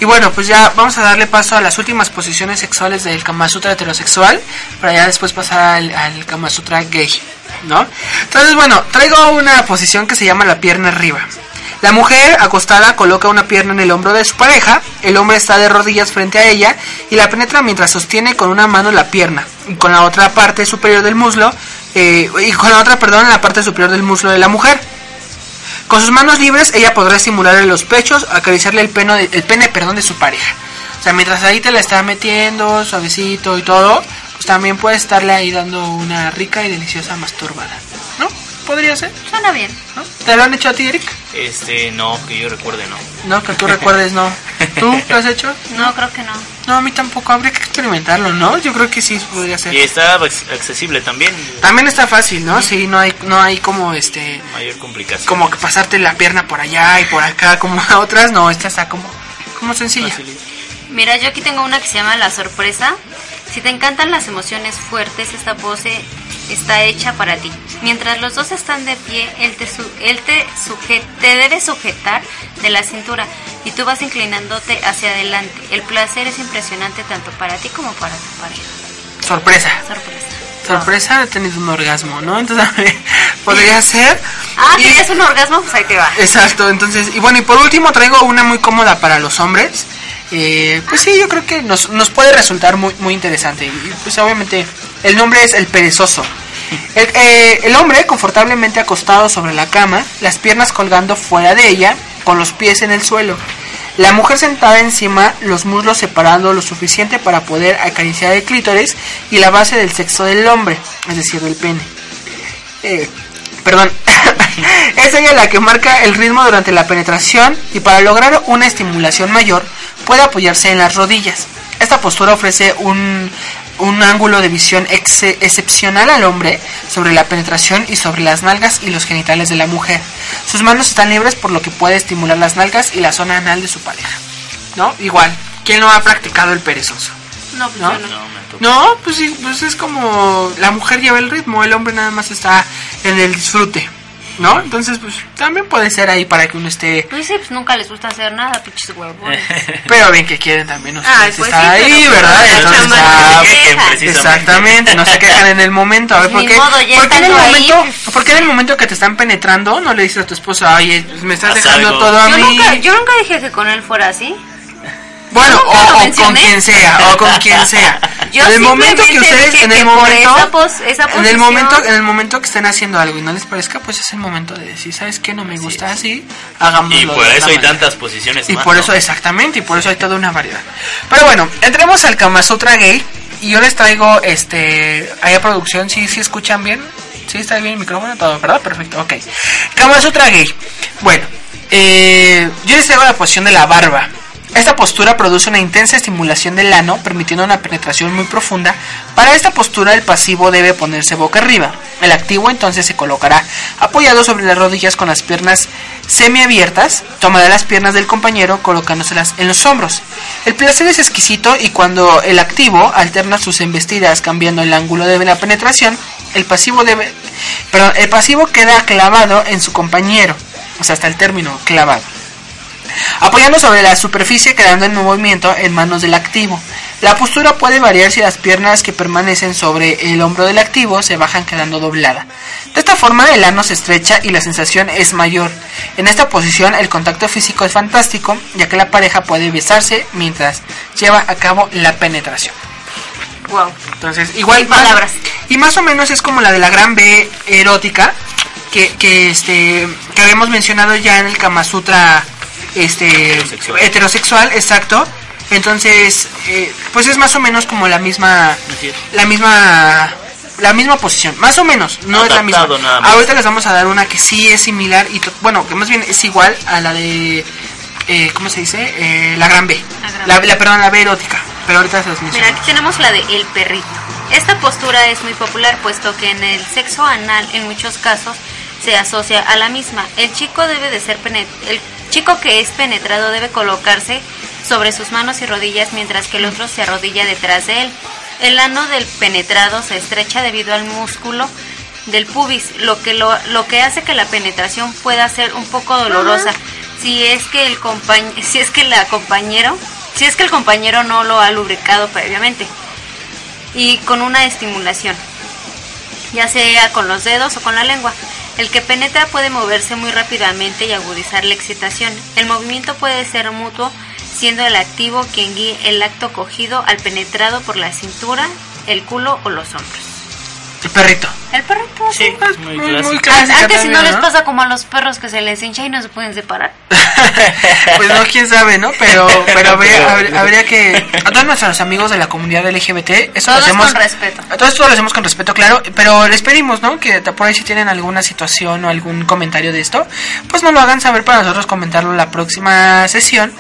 Y bueno, pues ya vamos a darle paso a las últimas posiciones sexuales del Kama Sutra heterosexual, para ya después pasar al, al Kama Sutra gay, ¿no? Entonces, bueno, traigo una posición que se llama la pierna arriba. La mujer acostada coloca una pierna en el hombro de su pareja, el hombre está de rodillas frente a ella y la penetra mientras sostiene con una mano la pierna y con la otra parte superior del muslo, eh, y con la otra, perdón, en la parte superior del muslo de la mujer. Con sus manos libres ella podrá estimularle los pechos, acariciarle el, peno de- el pene perdón, de su pareja. O sea, mientras ahí te la está metiendo suavecito y todo, pues también puedes estarle ahí dando una rica y deliciosa masturbada. ¿No? Podría ser, Suena bien. ¿no? ¿Te lo han hecho a ti, Eric? Este, no, que yo recuerde, no. No, que tú recuerdes, no. ¿Tú lo has hecho? No, creo que no. No, a mí tampoco. Habría que experimentarlo, ¿no? Yo creo que sí podría ser. Y está ac- accesible también, También está fácil, ¿no? Sí, no hay, no hay como este, mayor complicación. como que pasarte la pierna por allá y por acá, como a otras. No, esta está como, como sencilla. Mira, yo aquí tengo una que se llama La Sorpresa. Si te encantan las emociones fuertes, esta pose está hecha para ti. Mientras los dos están de pie, él te, su- él te, te debe sujetar de la cintura y tú vas inclinándote hacia adelante. El placer es impresionante tanto para ti como para tu pareja. Sorpresa. Sorpresa. Sorpresa, he tenido un orgasmo, ¿no? Entonces, podría ser. Ah, si es un orgasmo, pues ahí te va. Exacto, entonces, y bueno, y por último traigo una muy cómoda para los hombres. Eh, pues sí, yo creo que nos, nos puede resultar muy, muy interesante. Pues obviamente, el nombre es el perezoso. El, eh, el hombre confortablemente acostado sobre la cama, las piernas colgando fuera de ella, con los pies en el suelo. La mujer sentada encima, los muslos separando lo suficiente para poder acariciar el clítoris y la base del sexo del hombre, es decir, del pene. Eh, perdón, es ella la que marca el ritmo durante la penetración y para lograr una estimulación mayor puede apoyarse en las rodillas. Esta postura ofrece un, un ángulo de visión ex- excepcional al hombre sobre la penetración y sobre las nalgas y los genitales de la mujer. Sus manos están libres por lo que puede estimular las nalgas y la zona anal de su pareja. ¿No? Igual, ¿quién no ha practicado el perezoso? No, pues ¿No? yo no. No, me tocó. No, pues sí, pues es como la mujer lleva el ritmo, el hombre nada más está en el disfrute, ¿no? Entonces, pues también puede ser ahí para que uno esté, Pues sí, pues nunca les gusta hacer nada, pinches huevones. pero bien que quieren también ustedes pues estar sí, ahí, ¿verdad? pues, Entonces, ah, exactamente, no se quejan en el momento, a ver, ¿por qué? modo, ya ¿Por qué en el estando ahí, momento, pues- por qué en el momento que te están penetrando no le dices a tu esposa, oye, pues, me estás Haz dejando algo. todo a Yo mí? nunca, yo nunca dije que con él fuera así. Bueno, o, o con quien sea, o con quien sea. Yo en el momento que ustedes, en el momento, esa pos- esa en el momento, en el momento que estén haciendo algo y no les parezca, pues es el momento de decir, ¿sabes qué? No me gusta así, hagámoslo. Y por de eso hay manera". tantas posiciones Y más, por ¿no? eso, exactamente, y por eso hay toda una variedad. Pero bueno, entremos al Kama Sutra gay. Y yo les traigo, este, ahí a producción, si ¿sí, escuchan bien? ¿Sí está bien el micrófono? Todo, ¿verdad? Perfecto, ok. Kama Sutra gay. Bueno, eh, yo les traigo la posición de la barba. Esta postura produce una intensa estimulación del ano, permitiendo una penetración muy profunda. Para esta postura el pasivo debe ponerse boca arriba. El activo entonces se colocará apoyado sobre las rodillas con las piernas semiabiertas, tomará las piernas del compañero colocándoselas en los hombros. El placer es exquisito y cuando el activo alterna sus embestidas cambiando el ángulo de la penetración, el pasivo debe, perdón, el pasivo queda clavado en su compañero, o sea, hasta el término clavado apoyando sobre la superficie quedando en movimiento en manos del activo. La postura puede variar si las piernas que permanecen sobre el hombro del activo se bajan quedando doblada. De esta forma el ano se estrecha y la sensación es mayor. En esta posición el contacto físico es fantástico ya que la pareja puede besarse mientras lleva a cabo la penetración. Wow. Entonces, igual Sin palabras. y más o menos es como la de la gran B erótica que, que este que habíamos mencionado ya en el Kama Sutra este Heterosexual. heterosexual, exacto. Entonces, eh, pues es más o menos como la misma la misma la misma posición, más o menos, no es la misma. Ahorita les vamos a dar una que sí es similar y to- bueno, que más bien es igual a la de eh, ¿cómo se dice? Eh, la gran B. La gran La, B. la- perdón, la B erótica, pero ahorita se los Mira, menciono. aquí tenemos la de el perrito. Esta postura es muy popular puesto que en el sexo anal en muchos casos se asocia a la misma. El chico debe de ser el chico que es penetrado debe colocarse sobre sus manos y rodillas mientras que el otro se arrodilla detrás de él. El ano del penetrado se estrecha debido al músculo del pubis, lo que lo, lo que hace que la penetración pueda ser un poco dolorosa. Si es que el compañ si es que la compañero, si es que el compañero no lo ha lubricado previamente y con una estimulación, ya sea con los dedos o con la lengua. El que penetra puede moverse muy rápidamente y agudizar la excitación. El movimiento puede ser mutuo, siendo el activo quien guíe el acto cogido al penetrado por la cintura, el culo o los hombros. El perrito. El perrito, Sí, Es muy muy- muy Antes si no les pasa como a los perros que se les hincha y no se pueden separar. pues no, quién sabe, ¿no? Pero, pero habría, habría- habría que. A todos nuestros amigos de la comunidad LGBT, eso lo Todos hacemos. con respeto. A todo esto lo hacemos con respeto, claro. Pero les pedimos, ¿no? Que por ahí si tienen alguna situación o algún comentario de esto, pues nos lo hagan saber para nosotros comentarlo en la próxima sesión.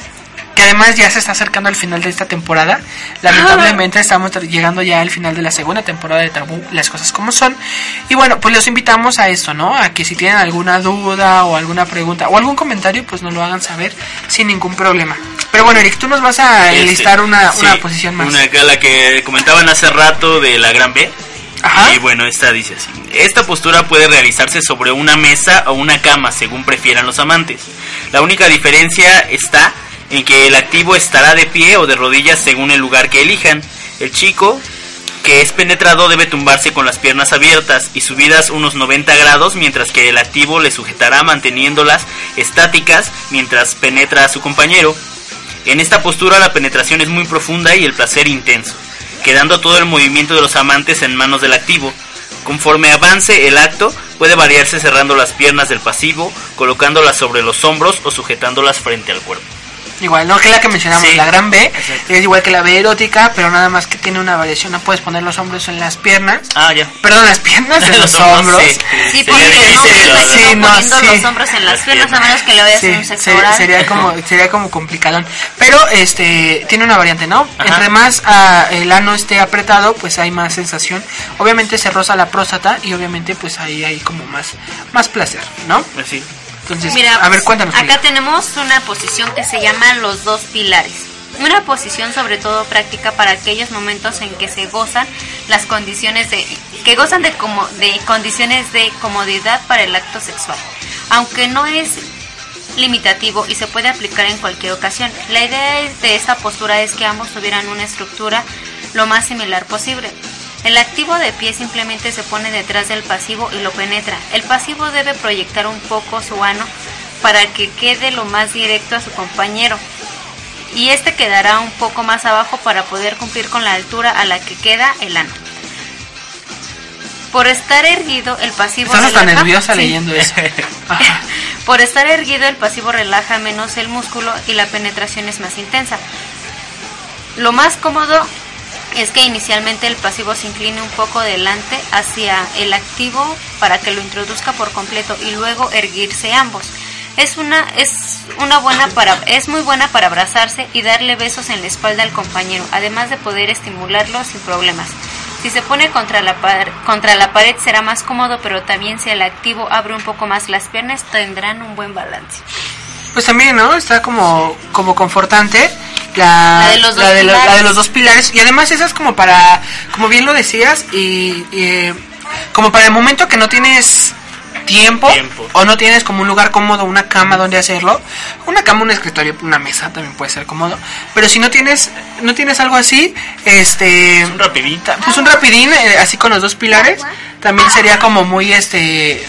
Que además ya se está acercando al final de esta temporada. Lamentablemente estamos ter- llegando ya al final de la segunda temporada de Tabú, las cosas como son. Y bueno, pues los invitamos a eso, ¿no? A que si tienen alguna duda o alguna pregunta o algún comentario, pues nos lo hagan saber sin ningún problema. Pero bueno, Eric, tú nos vas a Este, enlistar una, sí, una posición más. Una que la que comentaban hace rato de la gran B. Ajá. Y bueno, esta dice así. Esta postura puede realizarse sobre una mesa o una cama, según prefieran los amantes. La única diferencia está en que el activo estará de pie o de rodillas según el lugar que elijan. El chico que es penetrado debe tumbarse con las piernas abiertas y subidas unos 90 grados, mientras que el activo le sujetará manteniéndolas estáticas mientras penetra a su compañero. En esta postura la penetración es muy profunda y el placer intenso, quedando todo el movimiento de los amantes en manos del activo. Conforme avance el acto, puede variarse cerrando las piernas del pasivo, colocándolas sobre los hombros o sujetándolas frente al cuerpo. Igual, no que la que mencionamos, Sí. la gran B, Exacto. es igual que la B erótica, pero nada más que tiene una variación. No puedes poner los hombros en las piernas, Ah, ya. perdón, las piernas en los, hombros. sí. Sí, Sería porque no Sí, poniendo sí. los hombros en las piernas a menos que le vayas a Sí, hacer un sexo sería, como sería como complicadón. Pero este tiene una variante, ¿no? Ajá. Entre más ah, el ano esté apretado, pues hay más sensación. Obviamente se roza la próstata y obviamente pues ahí hay como más más placer, ¿no? Así. Entonces, Mira, a ver, pues, cuéntanos. Acá tenemos una posición que se llama los dos pilares. Una posición sobre todo práctica para aquellos momentos en que se gozan las condiciones de que gozan de como de condiciones de comodidad para el acto sexual. Aunque no es limitativo y se puede aplicar en cualquier ocasión. La idea de esta postura es que ambos tuvieran una estructura lo más similar posible. El activo de pie simplemente se pone detrás del pasivo y lo penetra. El pasivo debe proyectar un poco su ano para que quede lo más directo a su compañero. Y este quedará un poco más abajo para poder cumplir con la altura a la que queda el ano. Por estar erguido, el pasivo Estás relaja- nerviosa Sí. leyendo eso. Por estar erguido, el pasivo relaja menos el músculo y la penetración es más intensa. Lo más cómodo es que inicialmente el pasivo se incline un poco delante hacia el activo para que lo introduzca por completo y luego erguirse ambos. Es una es una buena para es muy buena para abrazarse y darle besos en la espalda al compañero, además de poder estimularlo sin problemas. Si se pone contra la, par- contra la pared será más cómodo, pero también si el activo abre un poco más las piernas tendrán un buen balance. Pues también, ¿no? Está como, como confortante. La, La de los dos la de la- pilares. la de los dos pilares. Y además esa es como para, como bien lo decías, y, y, como para el momento que no tienes tiempo, Tiempo. o no tienes como un lugar cómodo, una cama donde hacerlo. Una cama, un escritorio, una mesa también puede ser cómodo. Pero si no tienes, no tienes algo así, este... Un rapidito. Pues un rapidín, eh, así con los dos pilares, también sería como muy, este...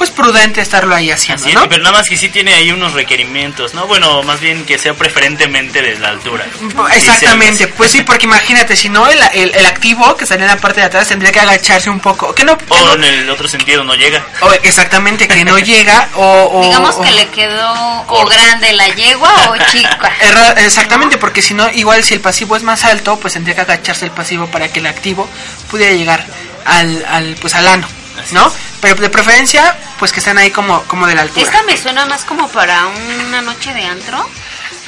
Pues prudente estarlo ahí haciendo, Así es, ¿no? pero nada más que sí tiene ahí unos requerimientos, ¿no? Bueno, más bien que sea preferentemente de la altura. Exactamente, Sí, pues sí, porque imagínate, si no, el, el, el activo que estaría en la parte de atrás tendría que agacharse un poco. Que no, que O no- en el otro sentido no llega. o exactamente, que no llega, o. o- Digamos o- que le quedó o grande la yegua o chica. Erra- Exactamente, porque si no, igual si el pasivo es más alto, pues tendría que agacharse el pasivo para que el activo pudiera llegar al, al pues al ano, ¿no? Pero de preferencia, pues que estén ahí como, como de la altura. Esta me suena más como para una noche de antro.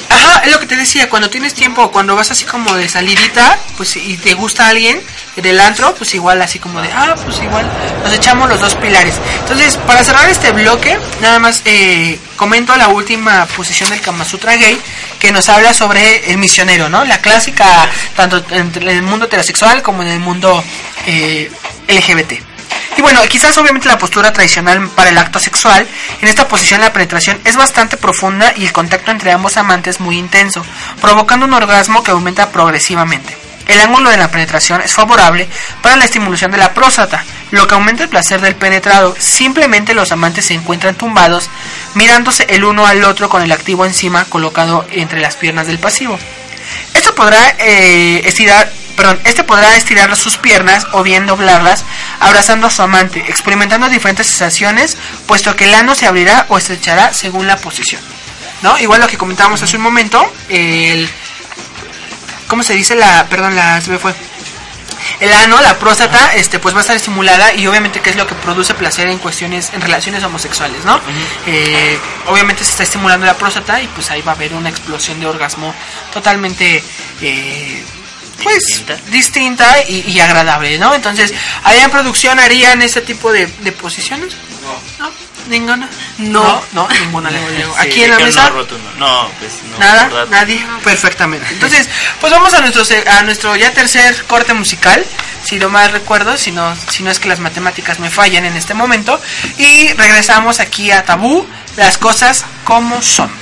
Ajá, es lo que te decía, cuando tienes tiempo, cuando vas así como de salidita, pues y te gusta alguien del antro, pues igual así como de, ah, pues igual nos echamos los dos pilares. Entonces, para cerrar este bloque, nada más eh, comento la última posición del Kama Sutra gay, que nos habla sobre el misionero, ¿no? La clásica, tanto en el mundo heterosexual como en el mundo eh, LGBT. Y bueno, quizás obviamente la postura tradicional para el acto sexual, en esta posición la penetración es bastante profunda y el contacto entre ambos amantes muy intenso, provocando un orgasmo que aumenta progresivamente. El ángulo de la penetración es favorable para la estimulación de la próstata, lo que aumenta el placer del penetrado. Simplemente los amantes se encuentran tumbados, mirándose el uno al otro con el activo encima colocado entre las piernas del pasivo. Esto podrá eh, estirar, perdón, este podrá estirar sus piernas o bien doblarlas, abrazando a su amante, experimentando diferentes sensaciones, puesto que el ano se abrirá o estrechará según la posición. ¿No? Igual lo que comentábamos hace un momento, el ¿cómo se dice la, perdón, la se me fue? El ano, la próstata, este, pues va a estar estimulada y obviamente que es lo que produce placer en cuestiones, en relaciones homosexuales, ¿no? Eh, obviamente se está estimulando la próstata y pues ahí va a haber una explosión de orgasmo totalmente, eh, pues, Distinta. distinta y, y agradable, ¿no? Entonces, ahí en producción harían este tipo de, de posiciones. No. ¿Ninguna? No, no, ninguna. Leo. Sí, Aquí en la mesa. No, rotundo. no, pues no. Nada, ¿verdad? nadie, perfectamente. Entonces, pues vamos a nuestro se- a nuestro ya tercer corte musical, si lo más recuerdo, si no, si no es que las matemáticas me fallan en este momento, y regresamos aquí a Tabú, las cosas como son.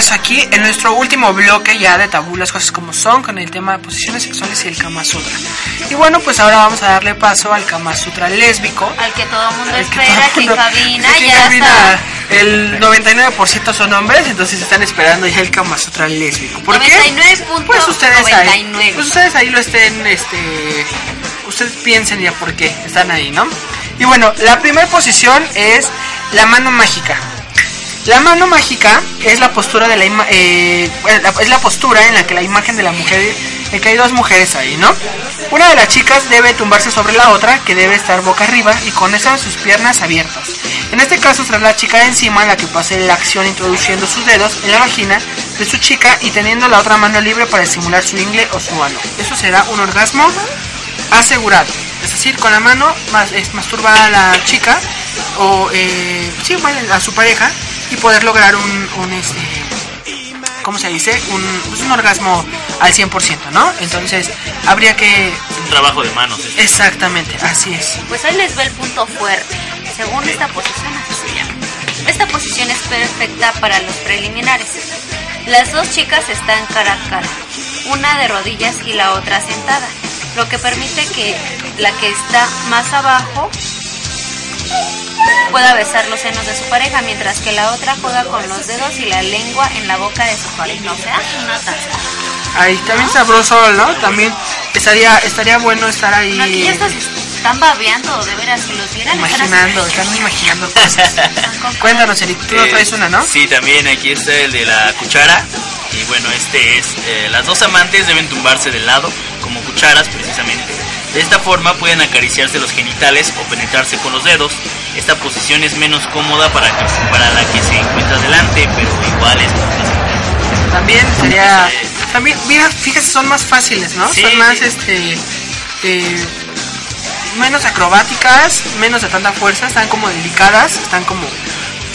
Regreso aquí en nuestro último bloque ya de tabú, las cosas como son, con el tema de posiciones sexuales y el Kama Sutra. Y bueno, pues ahora vamos a darle paso al Kama Sutra lésbico. Al que todo mundo que espera, todo que en mundo- cabina aquí en ya cabina está. El 99% son hombres, entonces están esperando ya el Kama Sutra lésbico. ¿Por qué? 99.99. Pues ustedes ahí, pues ustedes ahí lo estén, este, ustedes piensen ya por qué están ahí, ¿no? Y bueno, la primera posición es la mano mágica. La mano mágica es la postura de la eh, es la postura en la que la imagen de la mujer, en que hay dos mujeres ahí, ¿no? Una de las chicas debe tumbarse sobre la otra, que debe estar boca arriba y con esas sus piernas abiertas. En este caso será la chica de encima la que pase la acción introduciendo sus dedos en la vagina de su chica y teniendo la otra mano libre para estimular su ingle o su ano. Eso será un orgasmo asegurado. Es decir, con la mano masturbar a la chica o eh, sí, a su pareja y poder lograr un, un este, ¿cómo se dice? Un, pues un orgasmo al 100%, ¿no? Entonces, habría que... Un trabajo de manos. Exactamente, así es. Pues ahí les ve el punto fuerte. Según esta posición, así se llama. Esta posición es perfecta para los preliminares. Las dos chicas están cara a cara, una de rodillas y la otra sentada, lo que permite que la que está más abajo pueda besar los senos de su pareja, mientras que la otra juega con los dedos y la lengua en la boca de su pareja. O sea, una taza. Ahí también sabroso, ¿no? También estaría estaría bueno estar ahí No, aquí ya estás- están babeando, de veras, si los vieran. están así- imaginando, están imaginando cosas. Cuéntanos, Eric, tú no Eh, traes una, ¿no? Sí, también aquí está el de la cuchara. Y bueno, este es, eh, las dos amantes deben tumbarse de lado, como cucharas precisamente. De esta forma pueden acariciarse los genitales o penetrarse con los dedos. Esta posición es menos cómoda para, que, para la que se encuentra delante, pero igual es muy fácil. También sería. También, mira, fíjate, son más fáciles, ¿no? Sí, son más, sí. este. eh, menos acrobáticas, menos de tanta fuerza, están como delicadas, están como.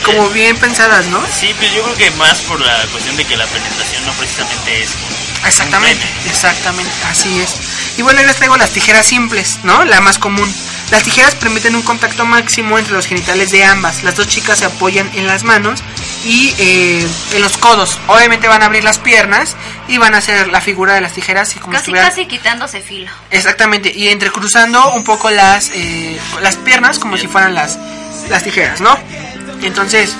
Como bien pensadas, ¿no? Sí, pues yo creo que más por la cuestión de que la penetración no precisamente es... con- Exactamente, pene. exactamente, así es. Y bueno, les traigo las tijeras simples, ¿no? La más común. Las tijeras permiten un contacto máximo entre los genitales de ambas. Las dos chicas se apoyan en las manos y eh, en los codos. Obviamente van a abrir las piernas y van a hacer la figura de las tijeras y como si Casi, estuvieran- casi quitándose filo. Exactamente, y entrecruzando un poco las eh, las piernas como si fueran las las tijeras, ¿no? Y entonces,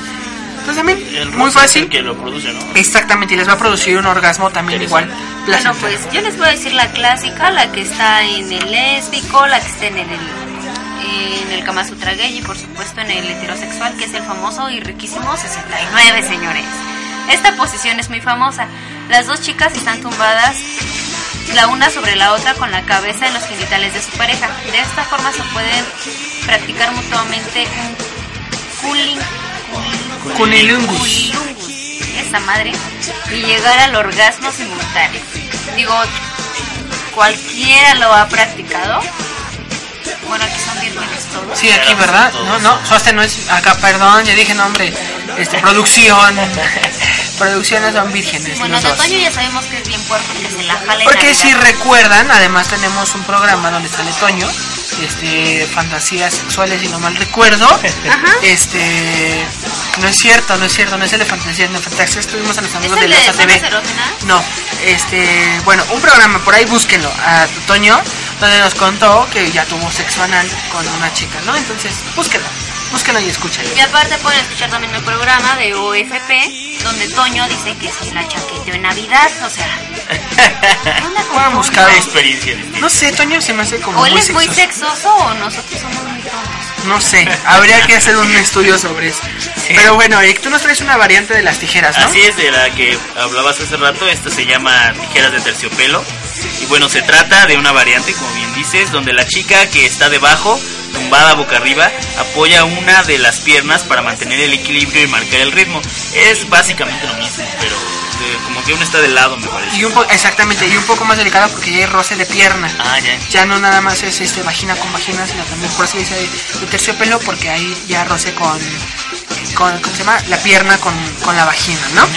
pues también El muy fácil. el que lo produce, ¿no? Exactamente, y les va a producir un orgasmo también igual. Bueno, pues yo les voy a decir la clásica, la que está en el lésbico, la que está en el en el Kama Sutra gay y por supuesto en el heterosexual, que es el famoso y riquísimo 69, señores. Esta posición es muy famosa. Las dos chicas están tumbadas la una sobre la otra con la cabeza en los genitales de su pareja. De esta forma se pueden practicar mutuamente un cooling, Cunilungus. Cunilungus, esa madre, y llegar al orgasmo simultáneo. Digo, cualquiera lo ha practicado. Bueno, aquí son vírgenes todos. Sí, aquí, ¿verdad? No, no, Soste no es acá, perdón, ya dije nombre. Este, producción. Producciones son vírgenes. Bueno, los de dos. Toño ya sabemos que es bien puerco que se la jala Porque si recuerdan, además tenemos un programa donde sale Toño, este, fantasías sexuales, si no mal recuerdo. Este, no es cierto, no es cierto, no es el de fantasías, no fantasías tuvimos a los ¿Es amigos de de Losa TV. No, este, bueno, un programa, por ahí búsquenlo, a Toño, donde nos contó que ya tuvo sexo anal con una chica, ¿no? Entonces, búsquenlo, búsquenlo y escúchenlo. Y aparte pueden escuchar también el programa de OFP, donde Toño dice que se la chaqueteó en Navidad, o sea... ¿qué onda con Pueden Toño? buscar Una experiencia. No sé, Toño se me hace como O él muy es muy sexoso. o nosotros somos muy tontos. No sé, habría que hacer un estudio sobre eso. Pero bueno, Eric, tú nos traes una variante de las tijeras, ¿no? Así es, de la que hablabas hace rato, esta se llama tijeras de terciopelo. Y bueno, se trata de una variante, como bien dices, donde la chica que está debajo, tumbada boca arriba, apoya una de las piernas para mantener el equilibrio y marcar el ritmo. Es básicamente lo mismo, pero eh, como que uno está de lado, me parece. Y un exactamente, y un poco más delicada porque ya hay roce de pierna. Ah, ya. Ya no nada más es este vagina con vagina, sino también por eso dice de terciopelo porque ahí ya roce con, con ¿cómo se llama? La pierna con, con la vagina, ¿no?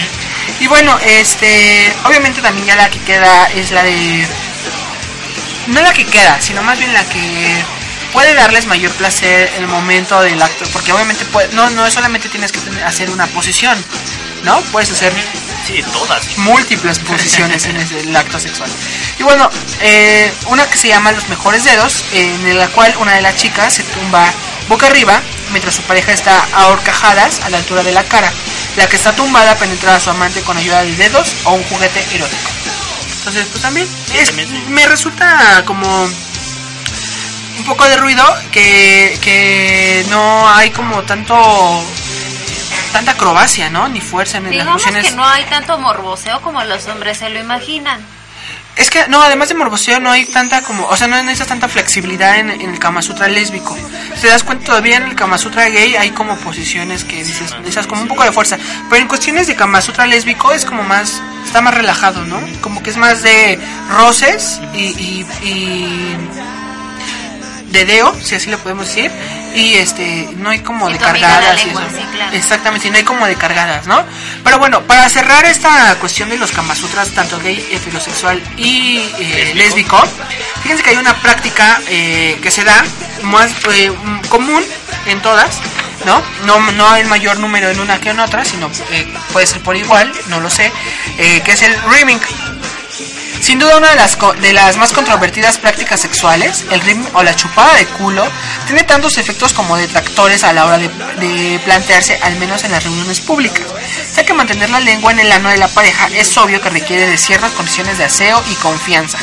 Y bueno, este, obviamente también ya la que queda es la de no la que queda, sino más bien la que puede darles mayor placer el momento del acto, porque obviamente puede- no no solamente tienes que tener- hacer una posición, ¿no? Puedes hacer Sí, todas. múltiples posiciones en el acto sexual. Y bueno, eh, una que se llama Los Mejores Dedos, en la cual una de las chicas se tumba boca arriba mientras su pareja está a horcajadas a la altura de la cara. La que está tumbada penetra a su amante con ayuda de dedos o un juguete erótico. Entonces, pues también, Sí, es- también sí. me resulta como un poco de ruido que, que no hay como tanto tanta acrobacia, ¿no? Ni fuerza en las Digamos mociones. que no hay tanto morboseo como los hombres se lo imaginan. Es que, no, además de morboseo no hay tanta como, o sea, no necesitas tanta flexibilidad en, en el Kama Sutra lésbico. Si te das cuenta, todavía en el Kama Sutra gay hay como posiciones que dices, necesitas como un poco de fuerza. Pero en cuestiones de Kama Sutra lésbico es como más, está más relajado, ¿no? Como que es más de roces y, y, y dedeo, si así lo podemos decir, y este, no hay como Y de cargadas. y lengua, eso. sí, claro. Exactamente, y no hay como de cargadas, ¿no? Pero bueno, para cerrar esta cuestión de los Kamasutras, tanto gay, heterosexual y eh, lésbico, fíjense que hay una práctica eh, que se da más eh, común en todas, ¿no? No, no hay mayor número en una que en otra, sino eh, puede ser por igual, no lo sé, eh, que es el rimming. Sin duda una de las, de las más controvertidas prácticas sexuales, el ritmo o la chupada de culo, tiene tantos efectos como detractores a la hora de, de plantearse, al menos en las reuniones públicas. Ya que mantener la lengua en el ano de la pareja es obvio que requiere de ciertas condiciones de aseo y confianza.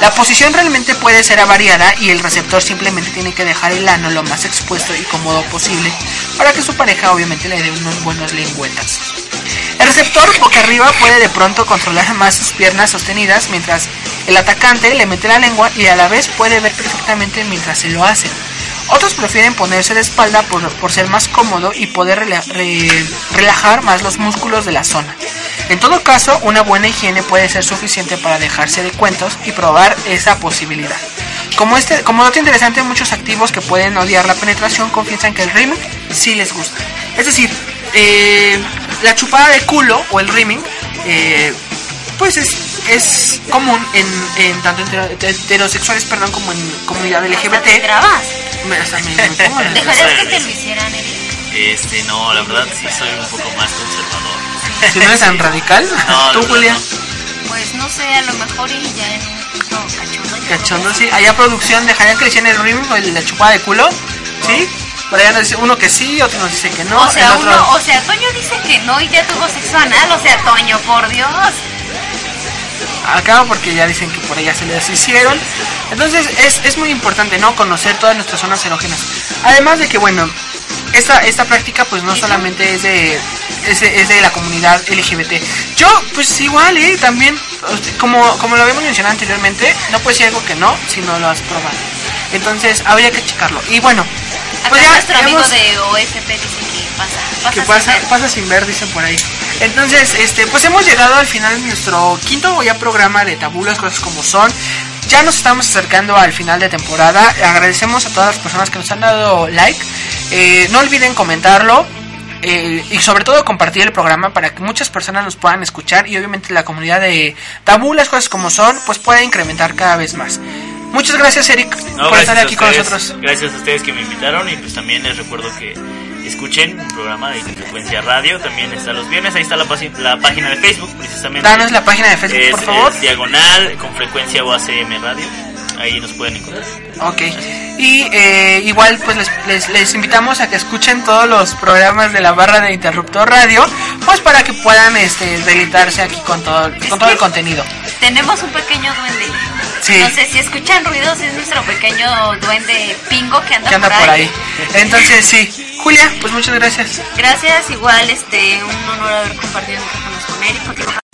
La posición realmente puede ser avariada y el receptor simplemente tiene que dejar el ano lo más expuesto y cómodo posible para que su pareja obviamente le dé unos buenos lengüetas. El receptor boca arriba puede de pronto controlar más sus piernas sostenidas mientras el atacante le mete la lengua y a la vez puede ver perfectamente mientras se lo hace. Otros prefieren ponerse de espalda por, por ser más cómodo y poder rela- re- relajar más los músculos de la zona. En todo caso, una buena higiene puede ser suficiente para dejarse de cuentos y probar esa posibilidad. Como, este, como dato interesante, muchos activos que pueden odiar la penetración confiesan que el rimming sí les gusta. Es decir, eh, la chupada de culo o el rimming, eh, pues es, es común en, en tanto hetero- heterosexuales perdón, como en comunidad Hasta te LGBT. trabas. Me, hasta me- me pongo. ¿Dejarías que te lo hicieran, Eric? Este, no, la verdad sí soy un poco más conservador. si no eres tan radical, No, tú Julia, no. Pues no sé, a lo mejor y ya en un punto cachondo. cachondo, sí. Allá producción dejarían que le hicieran el rimming o el- la chupada de culo, ¿sí? Por allá nos dice uno que sí, otro nos dice que no. O sea, el otro- uno, o sea, Toño dice que no y ya tuvo sexo anal, o sea, Toño, por Dios. acá porque ya dicen que por allá se les hicieron. Entonces es, es muy importante, ¿no? Conocer todas nuestras zonas erógenas. Además de que, bueno, esta, esta práctica pues no solamente es de, es de, es de la comunidad LGBT. Yo pues igual, ¿eh? También, como, como lo habíamos mencionado anteriormente, no puede ser algo que no si no lo has probado. Entonces habría que checarlo. Y bueno, Acá pues ya nuestro amigo hemos- de OFP dice que pasa. pasa que sin pasa, ver. pasa sin ver, dicen por ahí. Entonces, este, pues hemos llegado al final de nuestro quinto ya programa de Tabú, las cosas como son. Ya nos estamos acercando al final de temporada. Agradecemos a todas las personas que nos han dado like. Eh, no olviden comentarlo. eh, y sobre todo compartir el programa para que muchas personas nos puedan escuchar y obviamente la comunidad de Tabú, las cosas como son, pues pueda incrementar cada vez más. Muchas gracias Eric No, por estar gracias aquí con nosotros. Gracias a ustedes que me invitaron y pues también les recuerdo que escuchen un programa de Frecuencia Radio, también está los viernes, ahí está la, la página de Facebook precisamente. Danos la página de Facebook, es, por favor. es diagonal con frecuencia UACM Radio, ahí nos pueden encontrar. Ok. Y eh, igual pues les, les, les invitamos a que escuchen todos los programas de la barra de Interruptor Radio, pues para que puedan este deleitarse aquí con todo, con todo el contenido. Tenemos un pequeño duende. Sí. No sé si escuchan ruidos, es nuestro pequeño duende pingo que anda, Que anda por ahí. Entonces sí. Julia, pues muchas gracias. Gracias, igual este un honor haber compartido con Jafre.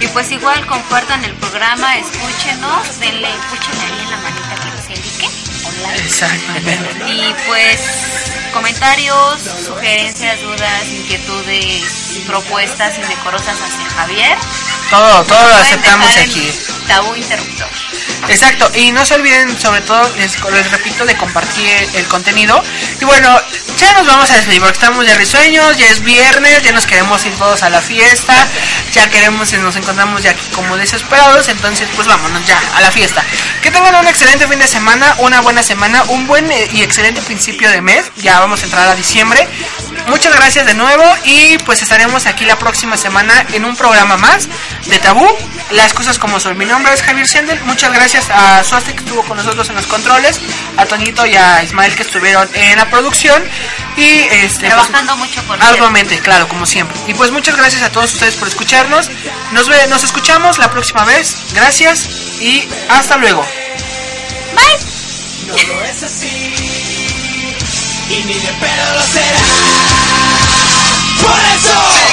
Y pues igual compartan el programa, escúchenos, denle, escúchenle ahí en la manita que nos indique, online. Exactamente. Y pues comentarios, sugerencias, dudas, inquietudes, propuestas indecorosas hacia Javier. Todo, todo lo aceptamos aquí. Tabú interruptor. Exacto, y no se olviden sobre todo, les, les repito, de compartir el, contenido. Y bueno, ya nos vamos a despedir estamos ya risueños, ya es viernes, ya nos queremos ir todos a la fiesta, ya queremos, nos encontramos ya aquí como desesperados, entonces pues vámonos ya a la fiesta. Que tengan un excelente fin de semana, una buena semana, un buen eh, y excelente principio de mes, ya vamos a entrar a diciembre. Muchas gracias de nuevo y pues estaremos aquí la próxima semana en un programa más de Tabú, las cosas como son. Mi nombre es Javier Sendel, muchas gracias a Suaste que estuvo con nosotros en los controles, a Toñito y a Ismael que estuvieron en la producción y este pues, Trabajando mucho por arduamente, claro, como siempre. Y pues muchas gracias a todos ustedes por escucharnos. Nos ve, nos escuchamos la próxima vez. Gracias y hasta luego. No lo es así y ni de pedo lo será. Por eso